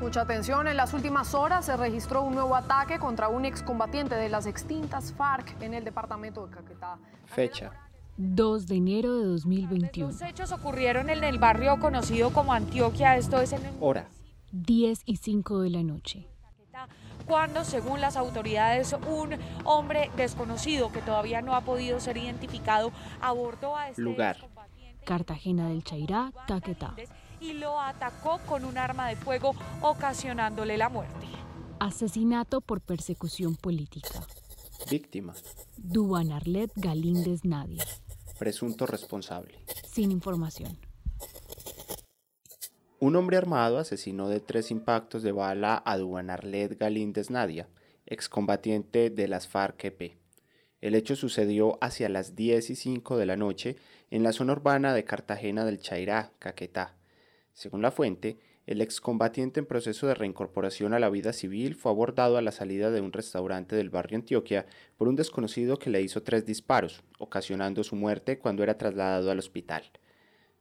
Mucha atención, en las últimas horas se registró un nuevo ataque contra un excombatiente de las extintas FARC en el departamento de Caquetá. Fecha. 2 de enero de 2021. Los hechos ocurrieron en el barrio conocido como Antioquia, esto es en el... Hora. 10 y 5 de la noche. Cuando, según las autoridades, un hombre desconocido que todavía no ha podido ser identificado abordó a este Lugar. Cartagena del Chairá, Caquetá. Y lo atacó con un arma de fuego, ocasionándole la muerte. Asesinato por persecución política. Víctima. Duan Arlet Galíndez Nadia. Presunto responsable. Sin información. Un hombre armado asesinó de tres impactos de bala a Duan Arlet Galíndez Nadia, excombatiente de las FARC-EP. El hecho sucedió hacia las 10 y 5 de la noche en la zona urbana de Cartagena del Chairá, Caquetá. Según la fuente, el excombatiente en proceso de reincorporación a la vida civil fue abordado a la salida de un restaurante del barrio Antioquia por un desconocido que le hizo tres disparos, ocasionando su muerte cuando era trasladado al hospital.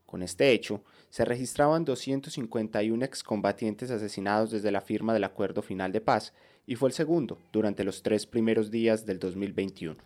Con este hecho, se registraban 251 excombatientes asesinados desde la firma del Acuerdo Final de Paz y fue el segundo durante los tres primeros días del 2021.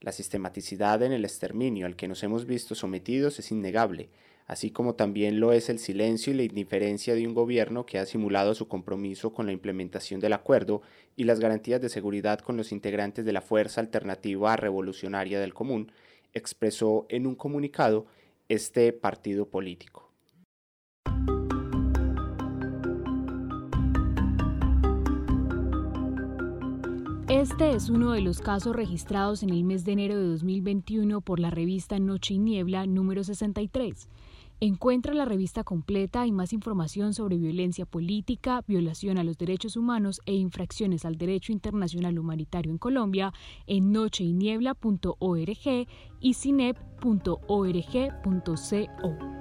La sistematicidad en el exterminio al que nos hemos visto sometidos es innegable, así como también lo es el silencio y la indiferencia de un gobierno que ha simulado su compromiso con la implementación del acuerdo y las garantías de seguridad con los integrantes de la Fuerza Alternativa Revolucionaria del Común, expresó en un comunicado este partido político. Este es uno de los casos registrados en el mes de enero de 2021 por la revista Noche y Niebla número 63. Encuentra la revista completa y más información sobre violencia política, violación a los derechos humanos e infracciones al derecho internacional humanitario en Colombia en nocheiniebla.org y cinep.org.co.